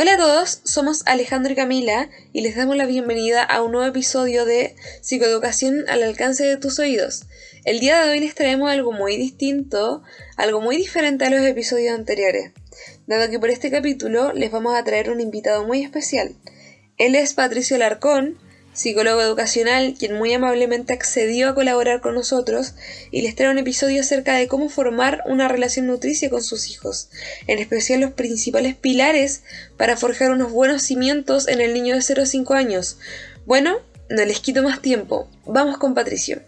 Hola a todos, somos Alejandro y Camila y les damos la bienvenida a un nuevo episodio de Psicoeducación al alcance de tus oídos. El día de hoy les traemos algo muy distinto, algo muy diferente a los episodios anteriores, dado que por este capítulo les vamos a traer un invitado muy especial. Él es Patricio Larcón, psicólogo educacional, quien muy amablemente accedió a colaborar con nosotros y les trae un episodio acerca de cómo formar una relación nutricia con sus hijos, en especial los principales pilares para forjar unos buenos cimientos en el niño de 0 a 5 años. Bueno, no les quito más tiempo, vamos con Patricio.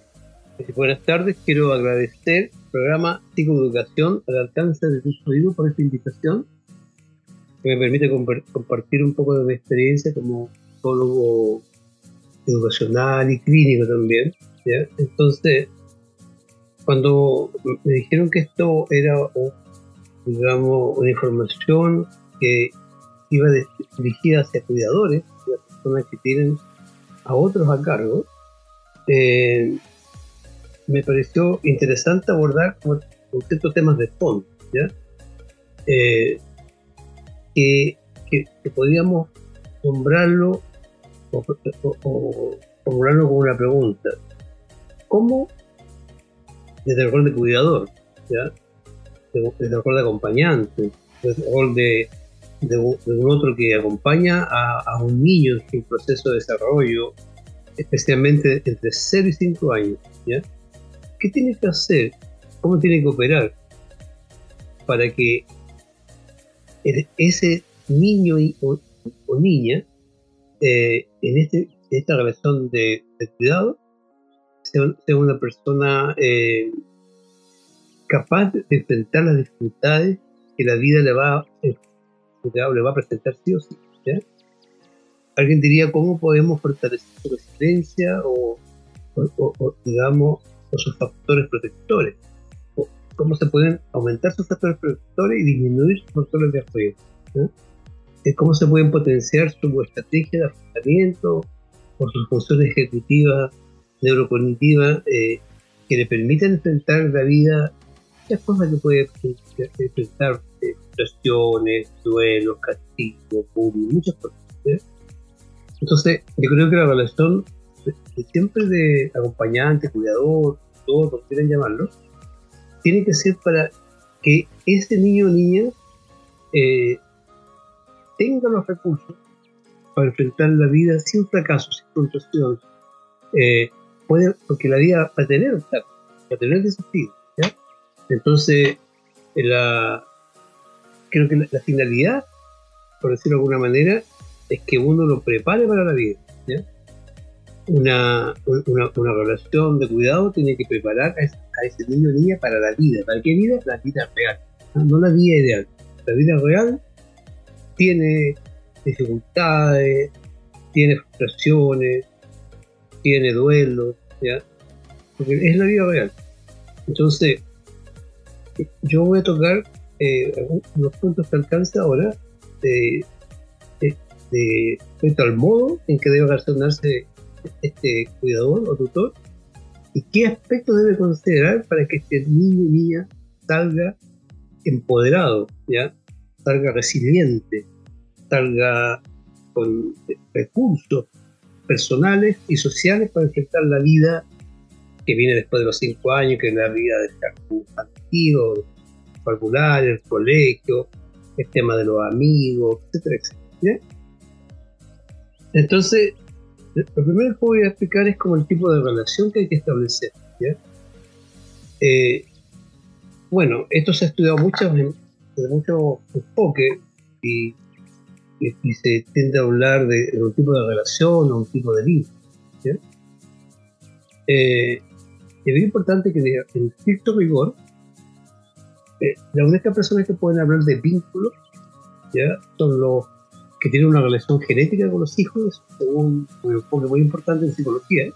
Buenas tardes, quiero agradecer el programa Psicoeducación al alcance de tus oídos por esta invitación que me permite compartir un poco de mi experiencia como psicólogo educacional y clínico también. Entonces, cuando me dijeron que esto era, digamos, una información que iba dirigida hacia cuidadores, las personas que tienen a otros a cargo, eh, me pareció interesante abordar ciertos temas de fondo, ¿ya? Eh, que, que podíamos nombrarlo o, formularlo con una pregunta. ¿Cómo, desde el rol de cuidador, desde el rol de acompañante, desde el rol de, un otro que acompaña a, un niño en su proceso de desarrollo, especialmente entre 0 y 5 años. ¿qué tiene que hacer? ¿Cómo tiene que operar para que ese niño o niña eh, en, este, esta relación de, cuidado sea, una persona eh, capaz de enfrentar las dificultades que la vida le va, eh, le va a presentar sí o sí. Alguien diría cómo podemos fortalecer su resistencia o, digamos, o sus factores protectores. cómo se pueden aumentar sus factores protectores y disminuir sus factores de riesgo cómo se pueden potenciar su estrategia de afrontamiento por sus funciones ejecutivas, neurocognitivas, eh, que le permitan enfrentar la vida, muchas cosas que puede enfrentar, eh, frustraciones, duelos, castigos, bullying, muchas cosas. Entonces, yo creo que la relación siempre de acompañante, cuidador, todo como quieran llamarlo, tiene que ser para que ese niño o niña eh, tenga los recursos para enfrentar la vida sin fracaso, sin frustración, eh, puede, porque la vida va a tener va a tener desafíos. Entonces, la, creo que la, finalidad, por decirlo de alguna manera, es que uno lo prepare para la vida. Una, una, relación de cuidado tiene que preparar a ese, niño o niña para la vida. ¿Para qué vida? La vida real, no la vida ideal. La vida real tiene dificultades, tiene frustraciones, tiene duelos, ¿ya? Porque es la vida real. Entonces, yo voy a tocar eh, unos puntos que alcanza ahora de, respecto al modo en que debe relacionarse este cuidador o tutor y qué aspectos debe considerar para que este niño y niña salga empoderado, ¿ya? salga resiliente, salga con recursos personales y sociales para enfrentar la vida que viene después de los cinco años, que es la vida del jardín infantil, particular, el colegio, el tema de los amigos, etcétera, etcétera. Entonces, lo primero que voy a explicar es como el tipo de relación que hay que establecer. Eh, bueno, esto se ha estudiado muchas de mucho enfoque y, y, se tiende a hablar de, un tipo de relación o un tipo de vínculo. Eh, es muy importante que en estricto rigor, eh, las únicas personas que pueden hablar de vínculos son los que tienen una relación genética con los hijos, según un enfoque muy importante en psicología.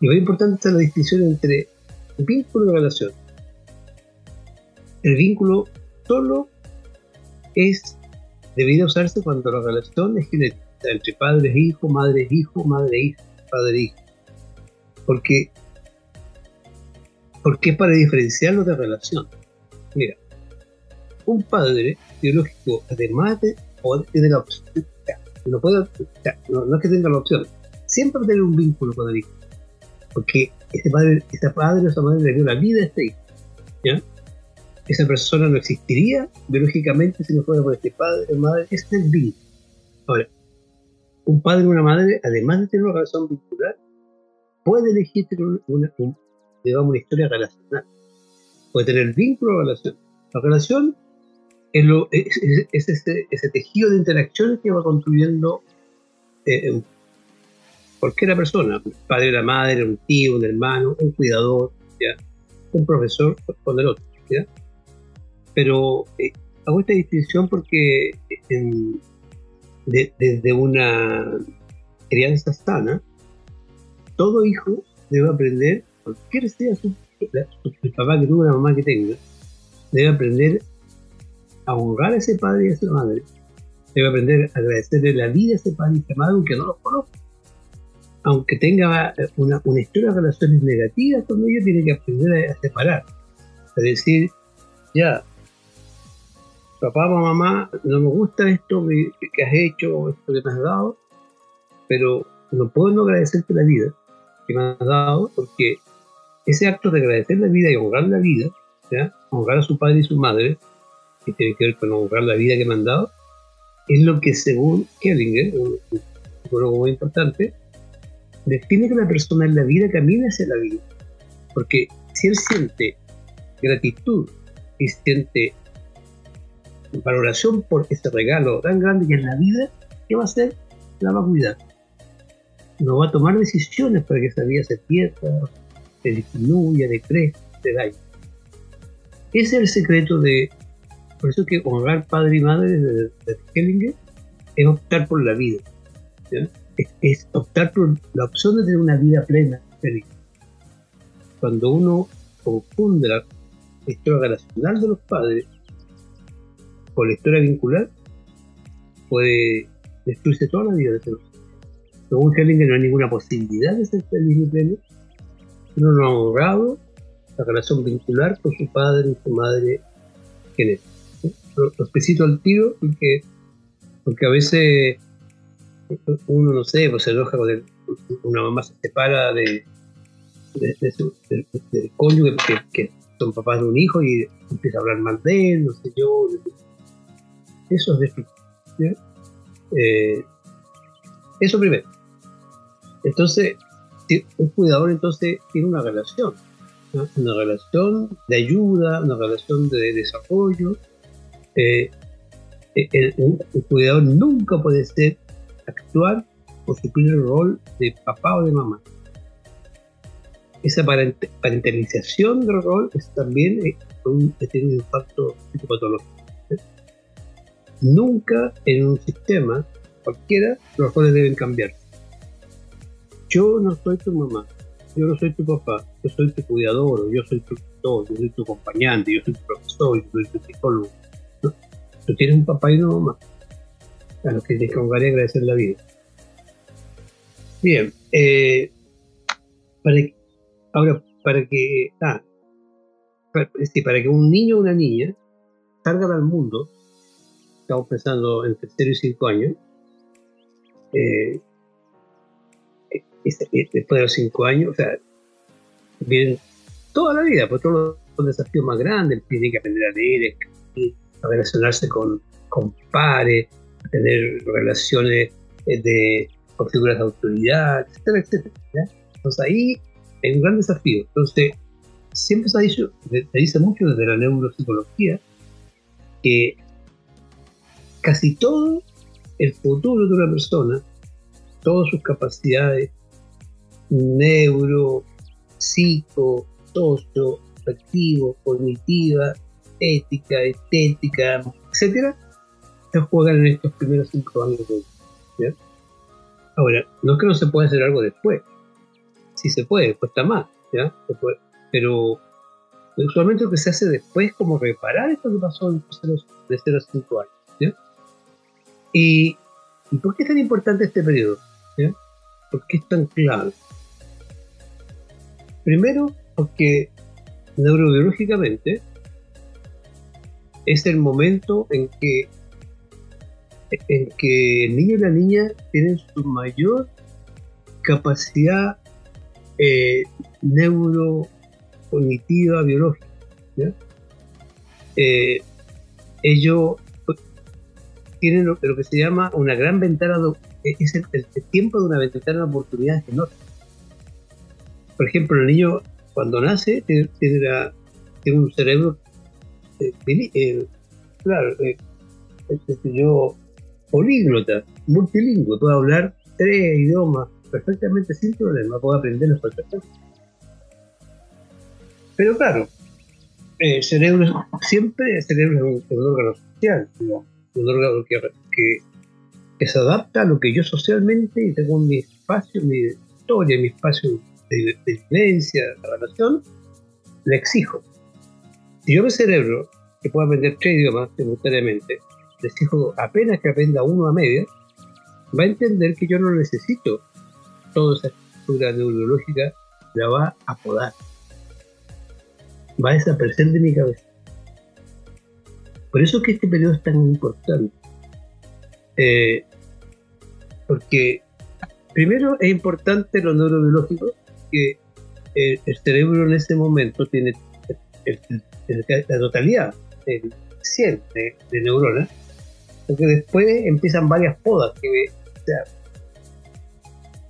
Y muy importante está la distinción entre vínculo y relación. El vínculo solo es debido usarse cuando la relación es genética, entre padres e hijo, madre e hijo, madre e hijo, padre e hijo. Porque, porque es para diferenciarlo de relación. Mira, un padre biológico, además de tiene la opción, no, no, es que tenga la opción, siempre va a tener un vínculo con el hijo, porque este padre, este padre o esa madre le dio la vida a este hijo, ¿ya? Esa persona no existiría biológicamente si no fuera por este padre o madre, este es vínculo. Ahora, un padre o una madre, además de tener una relación vincular, puede elegir tener una, una historia relacional. Puede tener vínculo o relación. La relación es, ese, tejido de interacciones que va construyendo eh, cualquier persona, un padre, una madre, un tío, un hermano, un cuidador, un profesor con el otro. ¿ya? Pero eh, hago esta distinción porque desde una crianza sana, todo hijo debe aprender, cualquier sea su, papá que tuvo, la mamá que tenga, debe aprender a honrar a ese padre y a esa madre. Debe aprender a agradecerle la vida a ese padre y a esa madre, aunque no los conozca. Aunque tenga una, una historia de relaciones negativas con ellos, tiene que aprender a, separar. A decir, ya, papá o mamá, no me gusta esto que, has hecho, esto que me has dado, pero no puedo no agradecerte la vida que me has dado, porque ese acto de agradecer la vida y honrar la vida, ¿ya? honrar a su padre y su madre, que tiene que ver con honrar la vida que me han dado, es lo que según Kellinger, un psicólogo muy importante, define que la persona en la vida camina hacia la vida. Porque si él siente gratitud y siente valoración por ese regalo tan grande que es la vida, ¿qué va a hacer? La va a cuidar no va a tomar decisiones para que esa vida se pierda, se disminuya, decrezca, se dañe. Ese es el secreto de, por eso que honrar padre y madre de, de Hellinger es optar por la vida, es, optar por la opción de tener una vida plena, feliz. Cuando uno confunde la historia relacional de los padres con la historia vincular, puede destruirse toda la vida de los según Hellinger, no hay ninguna posibilidad de ser feliz y pleno. Uno no ha honrado la relación vincular con su padre y su madre genética. Los, los al tiro porque, porque a veces uno, no sé, pues se enoja con una mamá se separa de, de, su, del cónyuge que, son papás de un hijo y empieza a hablar mal de él, no sé yo. Eso es destructivo. Eh, eso primero. Entonces, un cuidador entonces tiene una relación, una relación de ayuda, una relación de desarrollo. Eh, el, un, cuidador nunca puede ser actuar o suplir el rol de papá o de mamá. Esa parentalización del rol es también eh, un, tiene un impacto psicopatológico. Nunca en un sistema cualquiera los roles deben cambiar yo no soy tu mamá, yo no soy tu papá, yo soy tu cuidador, yo soy tu tutor, yo soy tu acompañante, yo soy tu profesor, yo soy tu psicólogo. Tú tienes un papá y una mamá a los que honrar y agradecer la vida. Bien, eh, para, ahora, para que, ah, para, para que un niño o una niña salgan al mundo, estamos pensando en tercero y cinco años, eh, este, este, después de los cinco años, o sea, vienen toda la vida, pues todos los desafíos más grandes, tiene que aprender a leer, a relacionarse con, con pares, a tener relaciones eh, de, con figuras de autoridad, etcétera, etcétera. Entonces ahí hay un gran desafío. Entonces, siempre se, ha dicho, se dice mucho desde la neuropsicología que casi todo el futuro de una persona, todas sus capacidades, neuro, psico, socio, afectivo, cognitiva, ética, estética, etcétera, se juegan en estos primeros cinco años de. Ahora, no es que no se pueda hacer algo después. Sí se puede, cuesta más, ¿ya? Pero usualmente lo que se hace después es como reparar esto que pasó de 0 a 5 años. Y, ¿Y por qué es tan importante este periodo? ¿Por qué es tan clave? Primero, porque neurobiológicamente es el momento en que el niño y la niña tienen su mayor capacidad eh, neurocognitiva biológica. Tienen lo, que se llama una gran ventana, es el, tiempo de una ventana de oportunidades enorme. Por ejemplo, el niño cuando nace tiene, un cerebro, eh, eh, claro, eh, yo, políglota, multilingüe, puede hablar tres idiomas perfectamente sin problema, puede aprenderlos perfectamente. Pero claro, el cerebro, siempre el cerebro es un, órgano social, un órgano que, se adapta a lo que yo socialmente, y tengo mi espacio, mi historia, mi espacio de, de vivencia, de relación, le exijo. Si yo mi cerebro, que puedo aprender tres idiomas simultáneamente, le exijo apenas que aprenda uno a media, va a entender que yo no necesito toda esa estructura neurológica, la va a podar. Va a desaparecer de mi cabeza. Por eso que este periodo es tan importante. Eh, porque primero es importante lo neurobiológico, que el, cerebro en ese momento tiene la totalidad, el 100 de, neuronas, porque después empiezan varias podas. Que, o sea,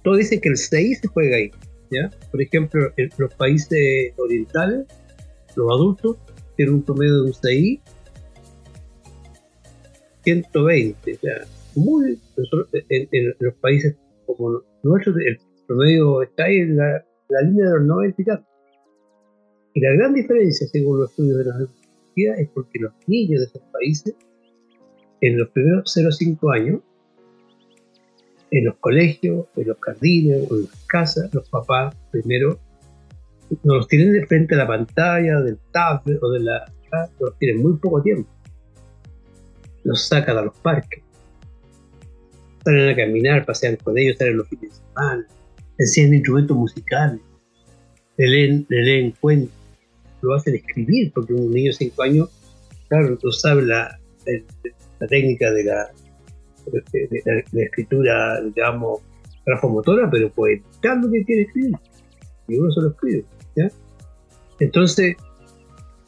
todo dice que el 6 se juega ahí. ¿ya? Por ejemplo, en los países orientales, los adultos tienen un promedio de un 6 120. O sea, muy, en, los países como nuestros, el promedio está ahí en la, línea de los 90 y la gran diferencia, según los estudios de la universidad, es porque los niños de esos países, en los primeros 0 a 5 años, en los colegios, en los jardines, en las casas, los papás primero no los tienen de frente a la pantalla, del tablet o de la... los tienen muy poco tiempo los sacan a los parques, salen a caminar, pasean con ellos, salen los fines de semana, enseñan instrumentos musicales, le leen, le leen cuentos, lo hacen escribir, porque un niño de 5 años, claro, no sabe la, técnica de la, escritura, digamos, grafomotora, pero puede dictar lo que quiere escribir, y uno se lo escribe. ¿ya? Entonces,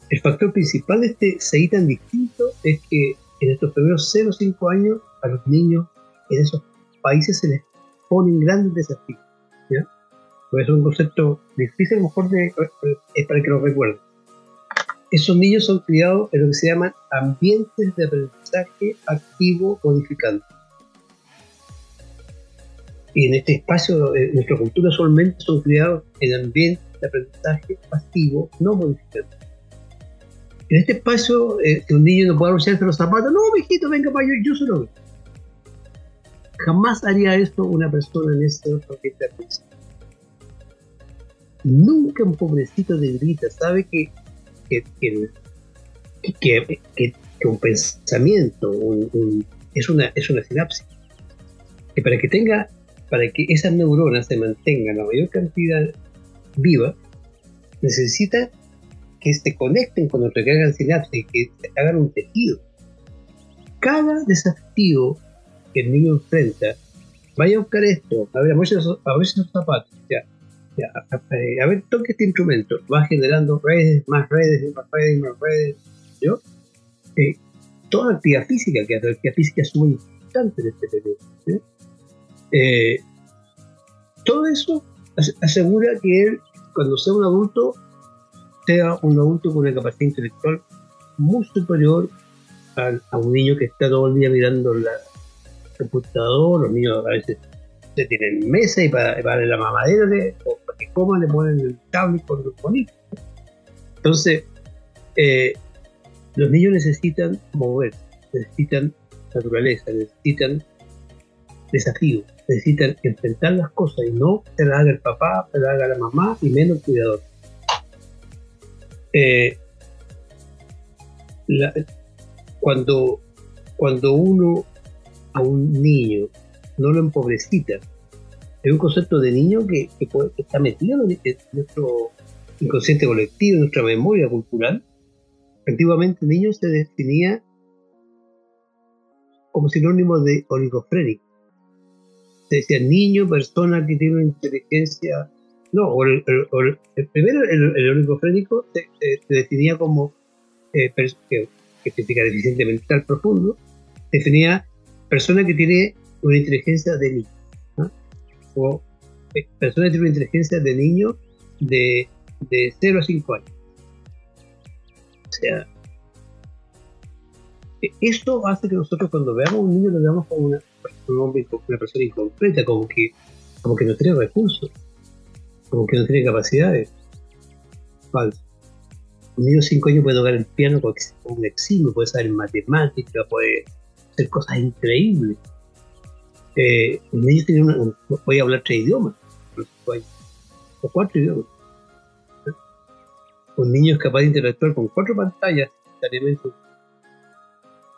el factor principal de este tan distinto es que en estos primeros 0 o 5 años a los niños en esos países se les ponen grandes desafíos. ¿ya? Pues es un concepto difícil, a lo mejor de, es para que lo recuerden. Esos niños son criados en lo que se llaman ambientes de aprendizaje activo modificante. Y en este espacio, en nuestra cultura solamente son criados en ambientes de aprendizaje pasivo no modificante en este espacio, eh, un niño no puede arrollarse los zapatos, no, mijito, venga para yo, yo solo Jamás haría esto una persona en este otro ambiente Nunca un pobrecito de grita sabe que, que, que, que, un pensamiento es, una, es una sinapsis. Que para que tenga, para que esas neuronas se mantengan la mayor cantidad viva, necesita que se conecten que hagan sinapsis, que hagan un tejido. Cada desafío que el niño enfrenta, vaya a buscar esto, a ver, a ver esos zapatos, ya, ya, a, ver, toque este instrumento, va generando redes, más redes, más redes, más redes, ¿yo? Eh, toda actividad física, que la actividad física es muy importante en este periodo. Eh, todo eso asegura que él, cuando sea un adulto, sea un adulto con una capacidad intelectual muy superior a, un niño que está todo el día mirando la computador, los niños a veces se tienen mesa y para, para la mamadera o para que coman le ponen el tablet con los bonitos. Entonces, eh, los niños necesitan mover, necesitan naturaleza, necesitan desafío, necesitan enfrentar las cosas y no se las haga el papá, se las haga la mamá y menos el cuidador. Eh, cuando, cuando uno a un niño no lo empobrecita, es un concepto de niño que, está metido en nuestro inconsciente colectivo, en nuestra memoria cultural. Antiguamente niño se definía como sinónimo de oligofrénico. Se decía niño, persona que tiene una inteligencia. No, el, primero el, oligofrénico se, definía como, eh, que, significa deficiente mental profundo, definía persona que tiene una inteligencia de niño. O eh, persona que tiene una inteligencia de niño de, de 0 a 5 años. O sea, e, esto hace que nosotros cuando veamos a un niño lo veamos como una, una persona incompleta, como que, como que no tiene recursos, como que no tiene capacidades. Falso. Un niño de 5 años puede tocar el piano con un eximio, puede saber matemática, puede hacer cosas increíbles. Eh, un niño tiene una, puede hablar tres idiomas, o cuatro idiomas. Un niño es capaz de interactuar con cuatro pantallas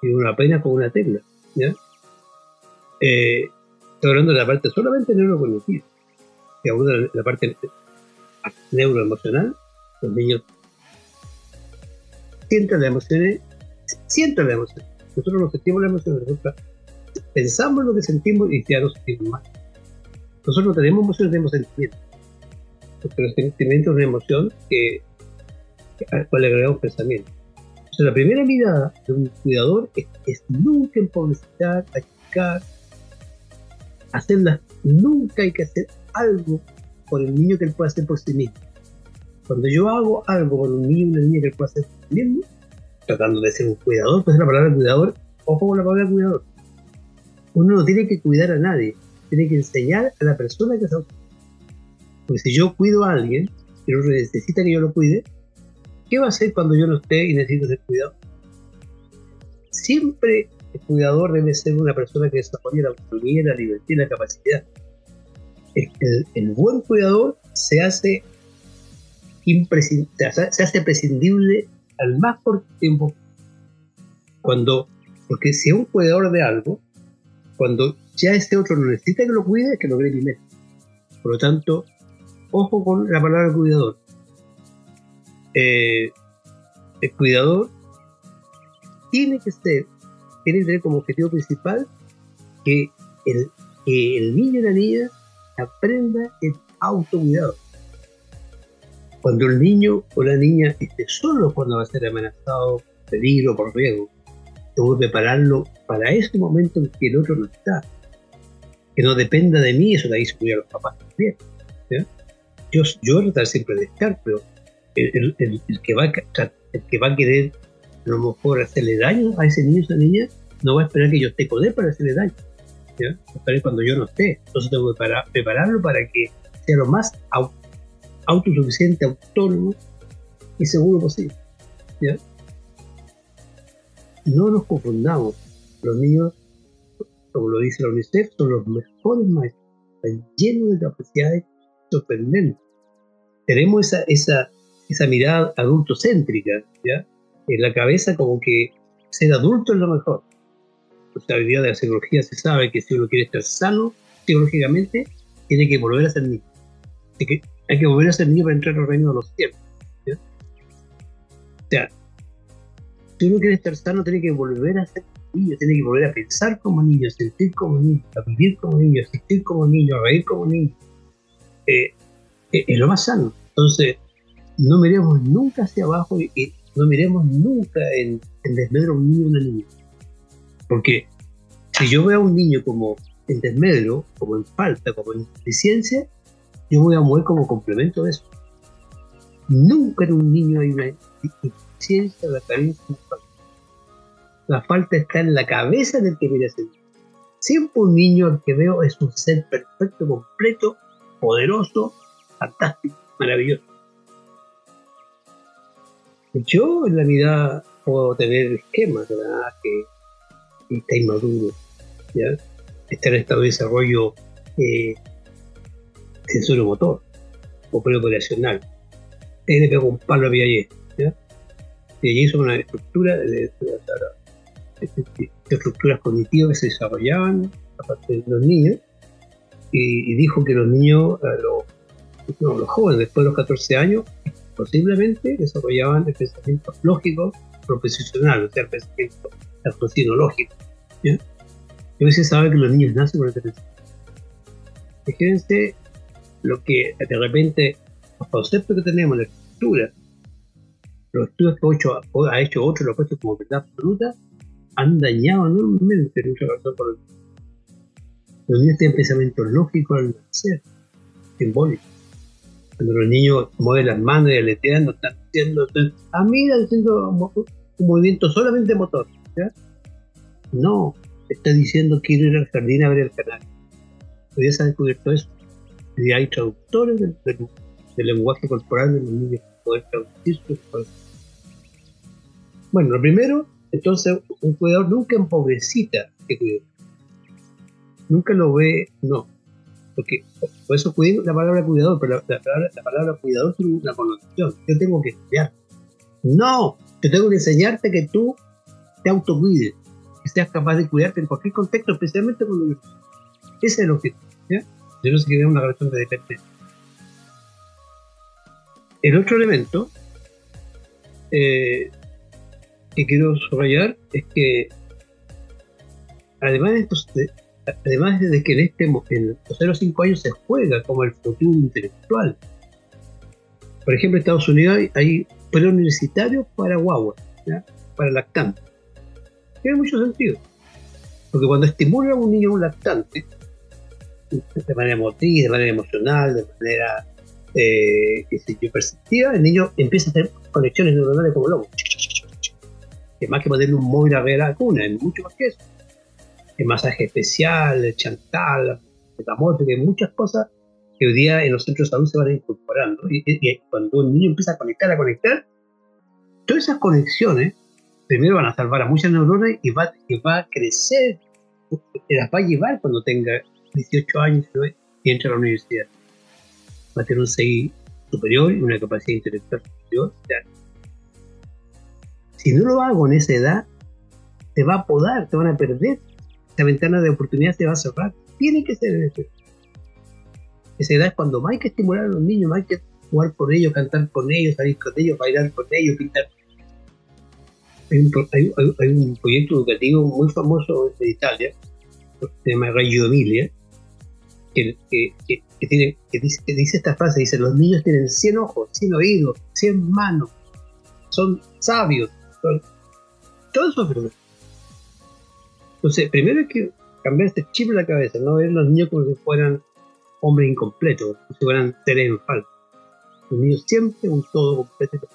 y una pena con una tecla. ¿ya? Eh, estoy hablando de la parte solamente neurocognitiva. Hablo de la parte neuroemocional, los niños sienten las emociones, sienten las emociones. Nosotros no sentimos las emociones, nosotros pensamos lo que sentimos y ya no sentimos más. Nosotros no tenemos emociones, tenemos sentimientos. Porque los sentimientos es una emoción que, al cual agregamos pensamiento la primera mirada de un cuidador es, nunca empobrecer, achicar, hacerlas. Nunca hay que hacer algo por el niño que él pueda hacer por sí mismo. Cuando yo hago algo por un niño o una niña que él pueda hacer por sí mismo, tratando de ser un cuidador, pues la palabra cuidador, ojo con la palabra cuidador. Uno no tiene que cuidar a nadie, tiene que enseñar a la persona que se Porque si yo cuido a alguien, y no necesita que yo lo cuide, ¿Qué va a hacer cuando yo no esté y necesito ser cuidado? Siempre el cuidador debe ser una persona que desarrolle la autonomía, la libertad y la capacidad. El, buen cuidador se hace, se hace prescindible al más corto tiempo. Cuando, porque si es un cuidador de algo, cuando ya ese otro no necesita que lo cuide, que lo cree primero. Por lo tanto, ojo con la palabra cuidador. Eh, el cuidador tiene que ser, tiene que tener como objetivo principal que el, el niño y la niña aprenda el autocuidado. Cuando el niño o la niña esté solo cuando va a ser amenazado, peligro, por riesgo, tengo que prepararlo para ese momento en que el otro no está. Que no dependa de mí, eso de ahí se cuida a los papás también. Yo, yo a tratar siempre de estar, pero el, que va a, el que va a querer a lo mejor hacerle daño a ese niño o esa niña, no va a esperar que yo esté con él para hacerle daño. Cuando yo no esté. Entonces tengo que prepararlo para que sea lo más autosuficiente, autónomo y seguro posible. No nos confundamos. Los niños, como lo dice la UNICEF, son los mejores maestros. Están llenos de capacidades sorprendentes. Tenemos esa, esa esa mirada adultocéntrica, ¿ya? En la cabeza como que ser adulto es lo mejor. La habilidad de la psicología se sabe que si uno quiere estar sano psicológicamente, tiene que volver a ser niño. Hay que, volver a ser niño para entrar al reino de los cielos. O sea, si uno quiere estar sano, tiene que volver a ser niño, tiene que volver a pensar como niño, sentir como niño, a vivir como niño, a existir como niño, a reír como niño. Eh, eh, es lo más sano. Entonces, no miremos nunca hacia abajo y, no miremos nunca en, desmedro a un niño o una niña. Porque si yo veo a un niño como en desmedro, como en falta, como en yo voy a mover como complemento de eso. Nunca en un niño hay una deficiencia, la carencia, la falta. La falta está en la cabeza del que mira ese niño. Siempre un niño al que veo es un ser perfecto, completo, poderoso, fantástico, maravilloso. Yo en la vida puedo tener esquemas, ¿verdad? Que, está inmaduro, ¿ya? Está en estado de desarrollo eh, motor o preoperacional. Ahí le pego un palo a Piaget, ¿ya? Piaget hizo una estructura de, estructuras cognitivas que se desarrollaban a partir de los niños y, dijo que los niños, los, los jóvenes después de los 14 años, posiblemente desarrollaban el pensamiento lógico proposicional, o sea, el pensamiento lógico. a veces sabe que los niños nacen con esta necesidad. Fíjense lo que de repente los conceptos que tenemos, la estructura, los estudios que ha hecho otro, lo ha puesto como verdad absoluta, han dañado enormemente nuestra razón por el Los niños tienen pensamientos lógicos al nacer, simbólicos. Cuando los niños mueven las manos y aletean, no están haciendo. A mí están haciendo un movimiento solamente motor. No, está diciendo quiero ir al jardín a ver el canal. Hoy se ha descubierto eso. Y hay traductores del, lenguaje corporal de los niños poder traducir Bueno, lo primero, entonces, un cuidador nunca empobrecita que cuide. Nunca lo ve, no. Porque por eso cuido la palabra cuidador, pero la, palabra, la palabra cuidador tiene una connotación. Yo tengo que estudiar. No, yo tengo que enseñarte que tú te autocuides, que seas capaz de cuidarte en cualquier contexto, especialmente cuando ese es el objetivo. ¿ya? Yo no sé que una relación de dependencia. El otro elemento eh, que quiero subrayar es que además además de que en, este, en los 0 5 años se juega como el futuro intelectual. Por ejemplo, en Estados Unidos hay, preuniversitarios para guagua, para lactantes. Tiene mucho sentido. Porque cuando estimula a un niño un lactante, de manera motriz, de manera emocional, de manera eh, perceptiva, el niño empieza a hacer conexiones neuronales como lobo. Que más que ponerle un móvil a ver a la cuna, es mucho más que eso. El masaje especial, el chantal, el amor, hay muchas cosas que hoy día en los centros de salud se van incorporando. Y, y, cuando un niño empieza a conectar, a conectar, todas esas conexiones primero van a salvar a muchas neuronas y va, y va a crecer, las va a llevar cuando tenga 18 años y entra a la universidad. Va a tener un CI superior y una capacidad intelectual superior. Si no lo hago en esa edad, te va a podar, te van a perder. Esa ventana de oportunidad se va a cerrar. Tiene que ser en esa edad. Es cuando más hay que estimular a los niños, más hay que jugar por ellos, cantar con ellos, salir con ellos, bailar con ellos, pintar. Hay un, proyecto educativo muy famoso en Italia, se llama Reggio Emilia, que, dice, esta frase, dice, los niños tienen 100 ojos, 100 oídos, 100 manos, son sabios, son, todo eso es Entonces, primero hay que cambiar este chip en la cabeza, no ver a los niños como si fueran hombres incompletos, como si fueran seres en falta. Los niños siempre un todo completo.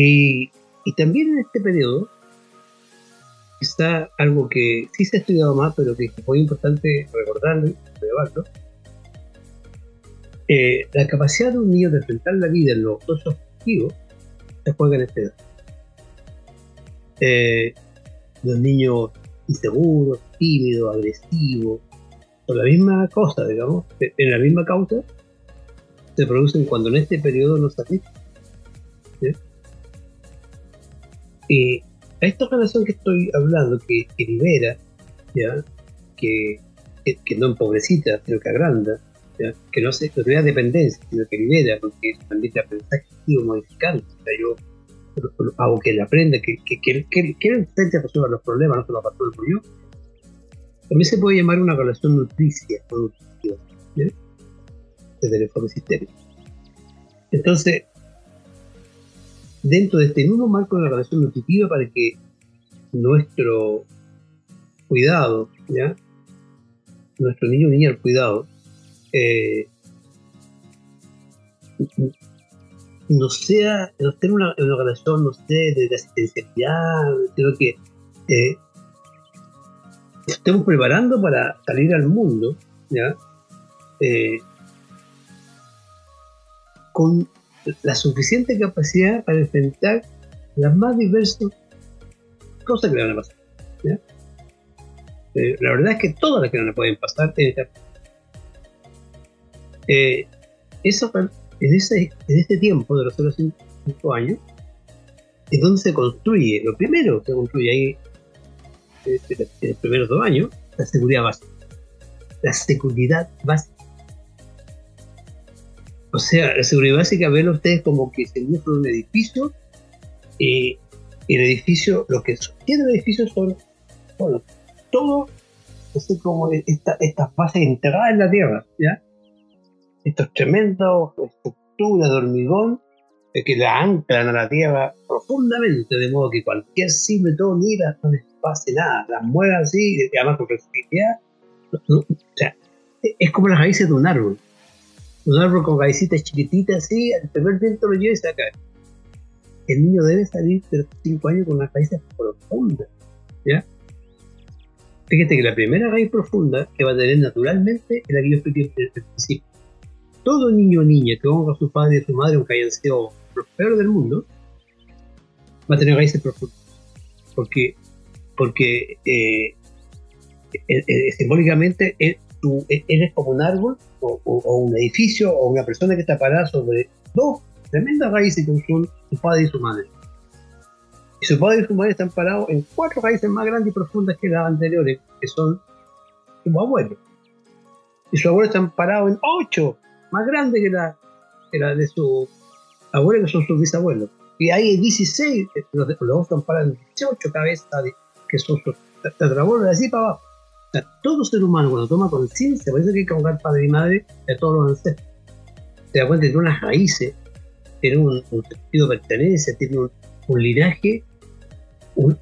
Y, y también en este periodo está algo que sí se ha estudiado más, pero que es muy importante recordarlo relevarlo. Eh, la capacidad de un niño de enfrentar la vida en los dos objetivos se juega en esta edad. Eh, los niños inseguros, tímidos, agresivos, por la misma cosa, digamos, en la misma causa, se producen cuando en este periodo no se aplica. Y a esta relación que estoy hablando, que, libera, ¿ya? Que, que, no empobrecita, sino que agranda, que no, se, no crea dependencia, sino que libera, porque también te aprendizaje activo modificante. O sea, yo hago que él aprenda, que, que, que, que, que él los problemas, no se los resuelvo yo. También se puede llamar una relación nutricia o nutritiva, desde el enfoque sistémico. Entonces, dentro de este mismo marco de la relación nutritiva para que nuestro cuidado, ¿ya? nuestro niño niña al cuidado, eh, no sea, no tenga una, relación, no sé, de, asistencialidad, creo que eh, estemos preparando para salir al mundo, ¿ya? Eh, con la suficiente capacidad para enfrentar las más diversas cosas que le van a pasar. Eh, la verdad es que todas las que no le pueden pasar eh, eso, en, ese, en este tiempo de los 0 años es donde se construye, lo primero que se construye ahí en los primeros dos años, la seguridad básica. La seguridad básica o sea, la seguridad básica, ven ustedes como que se muestra un edificio y el edificio, lo que sostiene el edificio son Bueno, todo así como esta, estas bases enterradas en la tierra, ¿ya? Estos tremendos estructuras de hormigón eh, que la anclan a la tierra profundamente, de modo que cualquier todo mira, no les pase nada, las mueve así, además con flexibilidad. o sea, es como las raíces de un árbol. Un árbol con raícitas chiquititas así, el primer viento lo lleva y se cae. El niño debe salir de los 5 años con unas raíces profundas, ¿ya? Fíjate que la primera raíz profunda que va a tener naturalmente es la que yo expliqué el principio. Todo niño o niña que honra a su padre y a su madre, aunque hayan sido los peores del mundo, va a tener raíces profundas. Porque, porque eh, eh, eh, simbólicamente eres como un árbol o, un edificio o una persona que está parada sobre dos tremendas raíces que son su padre y su madre. Y su padre y su madre están parados en cuatro raíces más grandes y profundas que las anteriores, que son su abuelo. Y su abuelo están parados en ocho, más grandes que la, que de su abuelo, que son sus bisabuelos. Y hay 16, los, los están parados en 18 cabezas, que son sus tatarabuelos, de así para abajo. Todo ser humano cuando toma conciencia, por eso que hay que honrar padre y madre de todos los ancestros. Se da cuenta que tiene unas raíces, tiene un, sentido de pertenencia, tiene un, linaje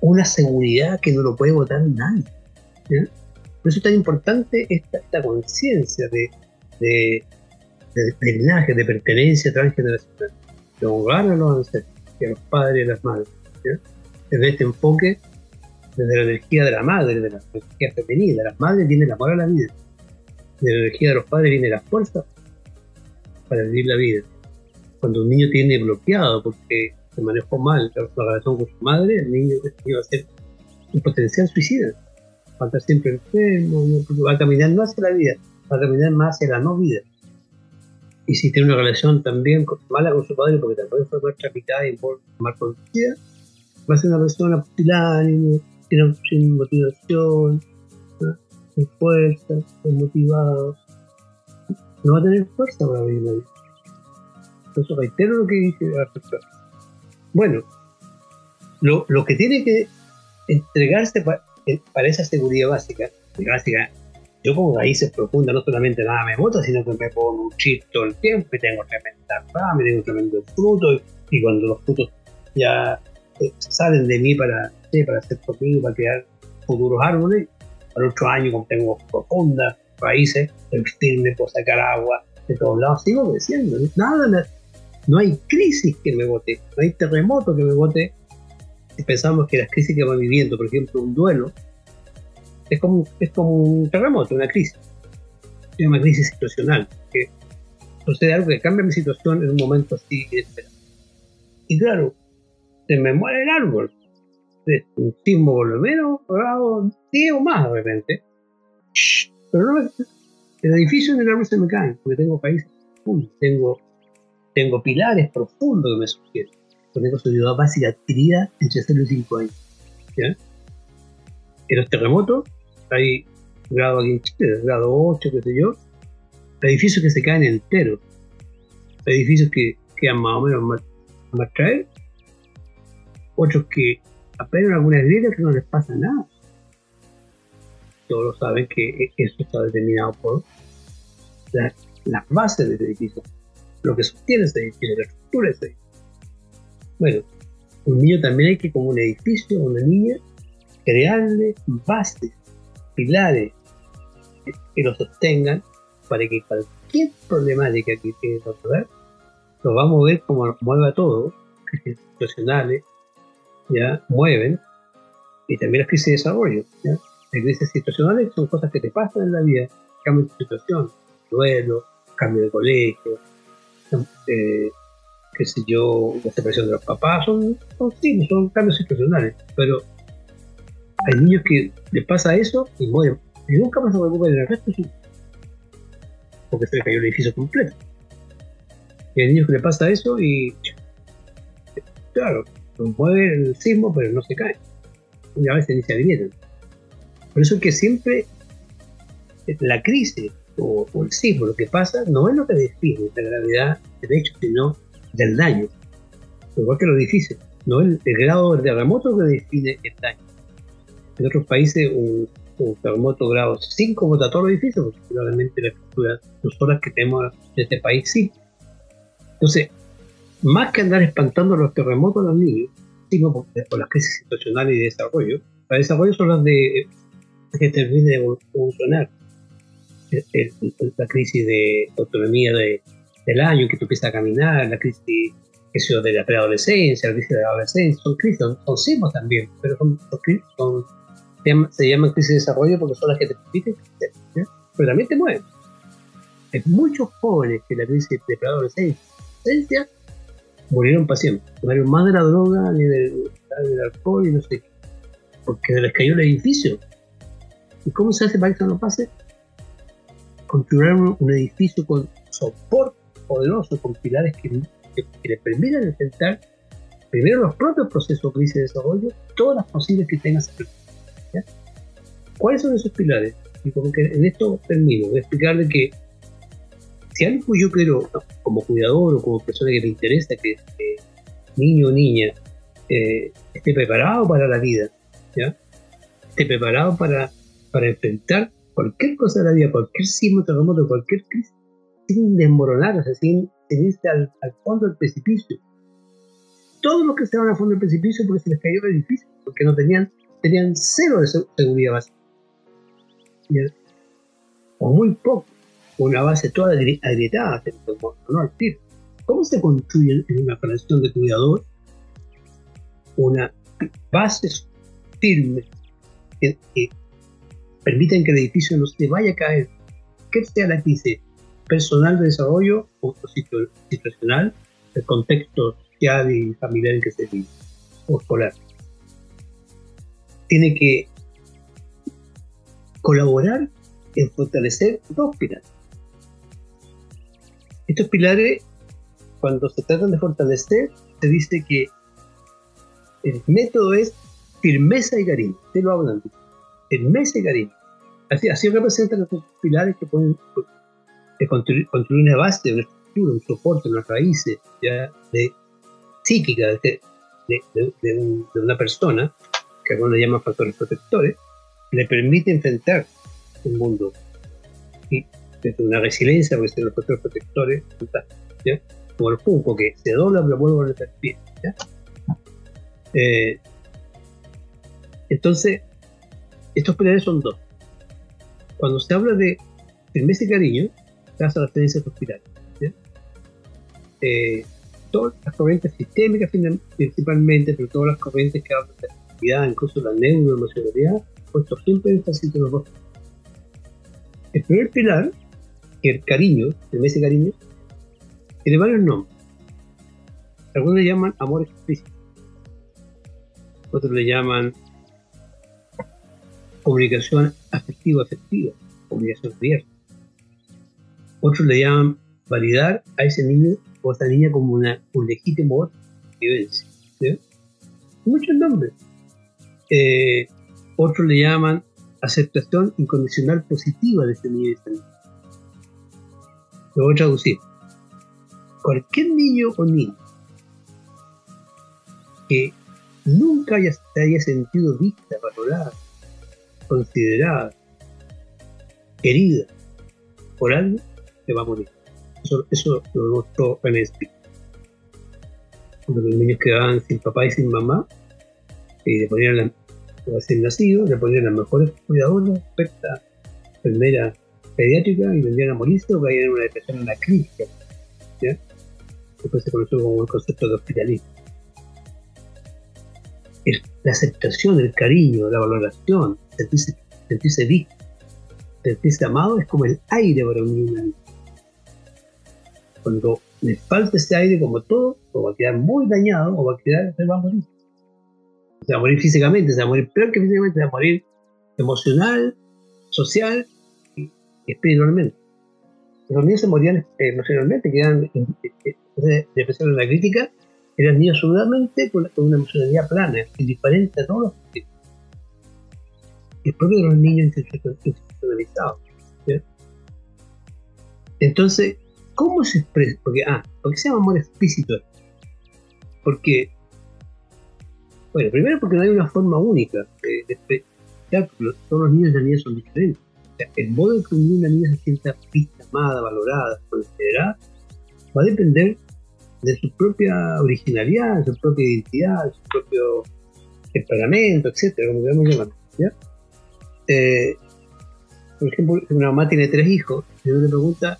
una seguridad que no lo puede votar nadie. Por eso es tan importante esta, esta conciencia de, de, de, linaje, de pertenencia transgeneracional, de honrar a los ancestros, a los padres y a las madres. Desde este enfoque, desde la energía de la madre, de la energía femenina, de las madres viene el amor a la vida. De la energía de los padres viene la fuerza para vivir la vida. Cuando un niño tiene bloqueado porque se manejó mal la, relación con su madre, el niño iba a ser un potencial suicida. Va a estar siempre enfermo, va a caminar no hacia la vida, va a caminar más hacia la no vida. Y si tiene una relación también mala con su padre, porque también fue nuestra mitad y por mal conducida, va a ser una persona pusilánime, sin motivación, sin fuerza, sin motivado. No va a tener fuerza para vivir la vida. Entonces reitero lo que persona bueno, lo, que tiene que entregarse eh, para, esa seguridad básica, básica, yo pongo raíces profundas, no solamente nada me bota, sino que me pongo un chip todo el tiempo y tengo tremenda fama, tengo tremendo fruto, y, cuando los frutos ya eh, salen de mí para, para hacer conmigo, para crear futuros árboles, al otro año como tengo profundas raíces, vestirme, puedo sacar agua de todos lados, sigo creciendo, nada, no hay crisis que me vote, no hay terremoto que me vote. Si pensamos que las crisis que van viviendo, por ejemplo, un duelo, es como, es como un terremoto, una crisis. Es una crisis situacional, que sucede algo que cambia mi situación en un momento así inesperado. Y claro, se me muere el árbol. Es un sismo por lo menos, grado 10 o más de repente. Pero no, el edificio en el árbol me cae, porque tengo países, tengo tengo pilares profundos que me sugieren. Tengo ciudad básica adquirida entre 0 y 5 años. En los terremotos, hay grado aquí en Chile, grado 8, qué sé yo, edificios que se caen enteros, edificios que quedan más o menos más, más traer, otros que apenas algunas grietas que no les pasa nada. Todos saben que eso está determinado por las bases del edificio lo que sostiene ese edificio, la estructura de ese edificio. Bueno, un niño también hay que, como un edificio, una niña, crearle bases, pilares que lo sostengan para que cualquier problemática que tiene que resolver, lo vamos a ver como mueve a crisis situacionales, ya mueven, y también las crisis de desarrollo. ¿ya? Las crisis situacionales son cosas que te pasan en la vida, cambio de situación, duelo, cambio de colegio, eh, qué sé yo, la separación de los papás, son, sí, son cambios situacionales, pero hay niños que les pasa eso y mueren, y nunca más se del resto, sí, porque se le cayó el edificio completo. Y hay niños que les pasa eso y, claro, mueve el sismo, pero no se cae. Y a veces ni se alimentan. Por eso es que siempre la crisis o, el sismo, lo que pasa no es lo que define la gravedad del hecho, sino del daño. Igual que lo difícil, no es el grado del terremoto que define el daño. En otros países un, terremoto grado 5 bota todo el edificio, porque probablemente las estructuras solas que tenemos en este país sí. Entonces, más que andar espantando los terremotos a los niños, sino por, las crisis situacionales y de desarrollo, para desarrollo son las de que termine de evolucionar. La crisis de autonomía de, del año, que tú empiezas a caminar, la crisis de la preadolescencia, la crisis de la adolescencia, son crisis, son, sismos también, pero son, son, se, llaman, crisis de desarrollo porque son las que te permiten crecer, pero también te mueven. Hay muchos jóvenes que la crisis de preadolescencia murieron pacientes, murieron más de la droga ni del, alcohol y no sé qué, porque les cayó el edificio. ¿Y cómo se hace para que eso no pase? Construir un edificio con soporte poderoso, con pilares que que, les permitan enfrentar primero los propios procesos crisis de desarrollo, todas las posibles que tengas. ¿Cuáles son esos pilares? Y como que en esto termino, de explicarle que si algo yo quiero, como cuidador o como persona que le interesa que niño o niña eh, esté preparado para la vida, esté preparado para, para enfrentar cualquier cosa de la vida, cualquier sismo, terremoto, cualquier crisis, sin desmoronarse, sin irse al, fondo del precipicio. Todos los que van al fondo del precipicio porque se les cayó el edificio, porque no tenían, tenían cero de seguridad básica. O muy poco, una base toda agrietada, no al. ¿Cómo se construye en una operación de cuidador una base firme que, que que el edificio no se vaya a caer? Que sea la crisis personal de desarrollo o situacional, el contexto social y familiar en que se vive, o escolar. Tiene que colaborar en fortalecer dos pilares. Estos pilares, cuando se tratan de fortalecer, se dice que el método es firmeza y cariño. Te lo hablan. Firmeza y cariño. Así, representan los pilares que pueden de construir, una base, una estructura, un soporte, unas raíces ya de psíquica de, una persona, que algunos llaman factores protectores, le permite enfrentar un mundo desde una resiliencia, porque los factores protectores, ¿ya? como el punco que se dobla pero vuelve a estar pie. Eh, entonces, estos pilares son dos. Cuando se habla de firmeza y cariño, caso de las tendencias hospitales. Eh, todas las corrientes sistémicas principalmente, pero todas las corrientes que hablan de la actividad, incluso la neuroemocionalidad, puesto siempre en los dos. El primer pilar, el cariño, el mes de cariño, tiene varios nombres. Algunos le llaman amor explícito, otros le llaman comunicación afectiva-afectiva, comunicación abierta otros le llaman validar a ese niño o a esa niña como una, un legítimo vivencia. Muchos nombres. Eh, otros le llaman aceptación incondicional positiva de ese niño y esa niña. Lo voy a traducir. Cualquier niño o niña que nunca haya, haya sentido vista, valorada, considerada, querida por algo, se va a morir. Eso, eso lo mostró en el Cuando los niños quedaban sin papá y sin mamá, y le ponían la, recién nacido, le ponían las mejores cuidadoras, experta, enfermera pediátrica, y vendían a morirse o caían en una depresión, en una crisis. ¿ya? Después se conoció como el concepto de hospitalismo. la aceptación, el cariño, la valoración, sentirse, visto, sentirse amado es como el aire para un niño cuando le falta ese aire, como todo, o va a quedar muy dañado, o va a quedar, se va a morir. Se va a morir físicamente, se va a morir peor que físicamente, se va a morir emocional, social espiritualmente. Los niños se morían emocionalmente, quedan en, depresión en la crítica, eran niños seguramente con, una emocionalidad plana, indiferente a todos los Y propio de los niños institucionalizados. Entonces, ¿Cómo se expresa? Porque, ah, porque se llama amor explícito. Porque, bueno, primero porque no hay una forma única de, porque todos los niños y las niñas son diferentes. El modo en que una niña se sienta vista, amada, valorada, considerada, va a depender de su propia originalidad, de su propia identidad, de su propio temperamento, etcétera, como queramos llamarlo. Eh, por ejemplo, una mamá tiene tres hijos y uno le pregunta,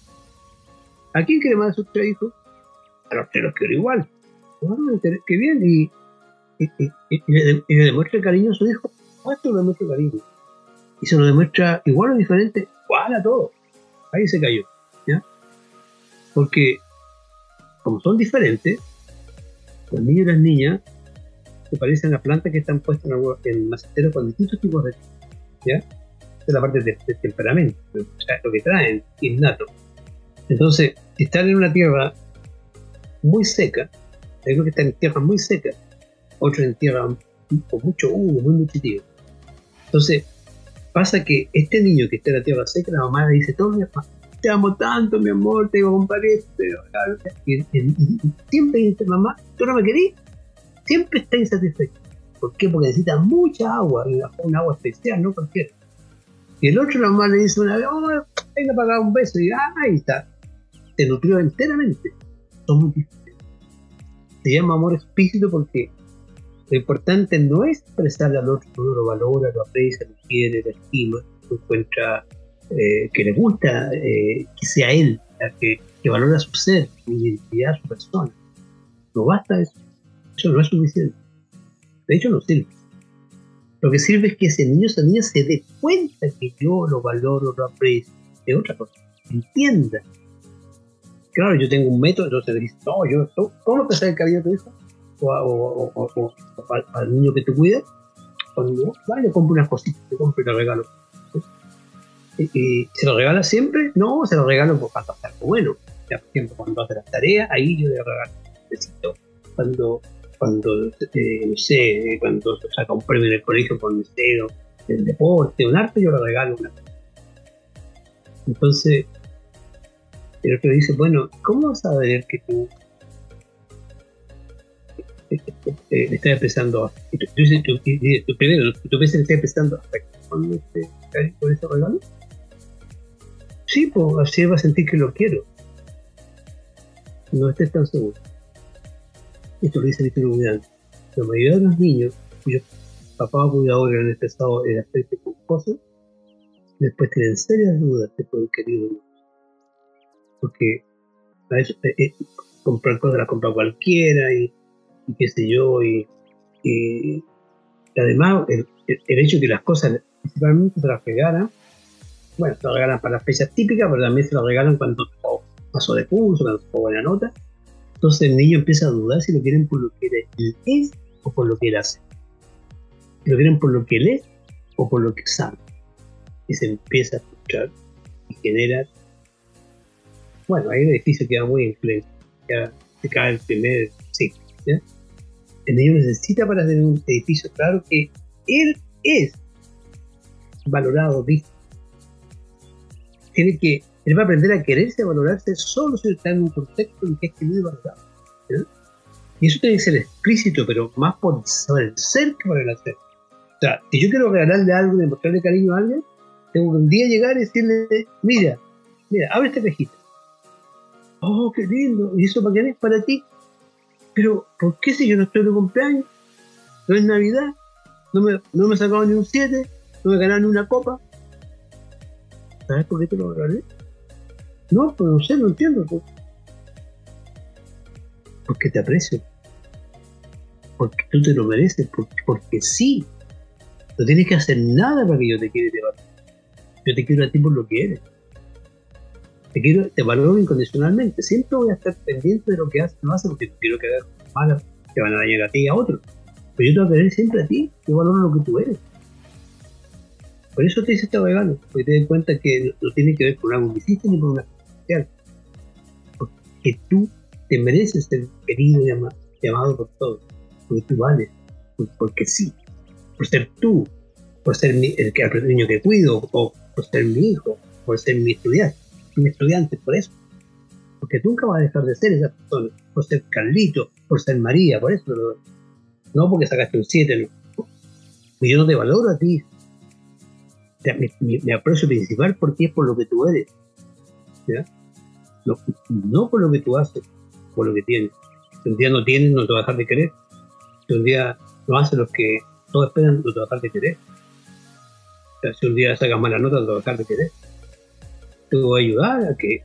¿a quién quiere más a sus tres hijos? A los tres los quiero igual. Qué bien, y, le, demuestra cariño a su hijo, ¿cuánto le demuestra cariño? Y se lo demuestra igual o diferente, igual a todos. Ahí se cayó, ¿ya? Porque como son diferentes, los niños y las niñas se parecen a plantas que están puestas en maceteros con distintos tipos de... ¿ya? Es la parte de, temperamento, lo que traen, innato. Entonces, están en una tierra muy seca, hay unos que están en tierra muy seca, otros en tierra con mucho humo, muy nutritivo. Entonces, pasa que este niño que está en la tierra seca, la mamá le dice todo te amo tanto, mi amor, te compadre, pero y, siempre dice, mamá, ¿tú no me querís? Siempre está insatisfecho. ¿Por qué? Porque necesita mucha agua, un agua especial, no cualquiera. Y el otro, la mamá le dice una vez, oh, venga para acá un beso, y ah, ahí está. Te nutrió enteramente. Son muy diferentes. Se llama amor explícito porque lo importante no es expresarle al otro, lo valora, lo aprecia, quiere, lo encuentra eh, que le gusta eh, que sea él, que, que, valora su ser, su identidad, su persona. No basta eso. Eso no es suficiente. De hecho, no sirve. Lo que sirve es que ese niño, esa niña se dé cuenta que yo lo valoro, lo aprecio. Es otra cosa. Entienda. Claro, yo tengo un método, entonces le dices, no, yo, ¿cómo te sale el cariño a tu hijo? O, o, o, al, niño que te cuida. Cuando, vale, compro unas cositas, te compro y te regalo y, ¿Se lo regala siempre? No, se lo regalo por cuando hace algo bueno. por ejemplo, cuando hace las tareas, ahí yo le regalo necesito. Cuando, cuando eh, no sé, cuando saca un premio en el colegio por un deseo, el deporte, un arte, yo le regalo una. Entonces, el otro dice, bueno, ¿cómo vas a ver que tú eh, estás empezando tú, tú, primero, tú piensas que estás empezando con este, por ese regalo? Sí, pues así va a sentir que lo quiero. No estés tan seguro. Esto lo dice Víctor La mayoría de los niños cuyos papás o cuidadores han empezado el aspecto con cosas, después tienen serias dudas de por el querido Porque a veces, eh, eh, comprar cosas las compra cualquiera y, qué sé yo, y, además el, hecho de que las cosas principalmente se las regalan bueno, se lo regalan para las fechas típicas, pero también se lo regalan cuando pasó de curso, cuando tuvo buena nota. Entonces el niño empieza a dudar si lo quieren por lo que él es o por lo que él hace. Si lo quieren por lo que él es o por lo que sabe. Y se empieza a escuchar y genera. Bueno, hay un edificio que va muy influencia. Ya se cae el primer sí. El niño necesita para tener un edificio claro que él es valorado, visto tiene que, él va a aprender a quererse, a valorarse solo si está en un contexto en que es querido y valorado. Y eso tiene que ser explícito, pero más por el ser que por el hacer. O sea, si yo quiero regalarle algo, demostrarle cariño a alguien, tengo que un día llegar y decirle, mira, mira, abre esta cajita. Oh, qué lindo. ¿Y eso para qué es? Para ti. Pero, ¿por qué si yo no estoy de cumpleaños? No es Navidad. No me, no me sacado ni un 7. No me ganaron ni una copa. ¿Sabes por qué te lo regalé? No, pues no sé, no entiendo. Porque te aprecio. Porque tú te lo mereces. Porque, sí. No tienes que hacer nada para que yo te quiera llevar. Yo te quiero a ti por lo que eres. Te quiero, te valoro incondicionalmente. Siempre voy a estar pendiente de lo que haces, no haces porque quiero que hagas malas que van a dañar a ti y a otros. Pero yo te voy a querer siempre a ti. Yo valoro lo que tú eres. Por eso te hice este regalo, porque te das cuenta que no tiene que ver con algo que hiciste ni con una especial. Porque tú te mereces ser querido y amado, por todos. Porque tú vales. Porque sí. Por ser tú. Por ser el, el niño que cuido. O por ser mi hijo. Por ser mi estudiante. Mi estudiante, por eso. Porque nunca vas a dejar de ser esa persona. Por ser Carlito. Por ser María. Por eso. No porque sacaste un 7. No. Y yo no te valoro a ti mi, aprecio principal porque es por lo que tú eres. No, por lo que tú haces, por lo que tienes. Si un día no tienes, no te vas a dejar de querer. Si un día no haces lo que todos esperan, no te vas a dejar de querer. si un día sacas mala nota, no te vas a dejar de querer. Te voy a ayudar a que.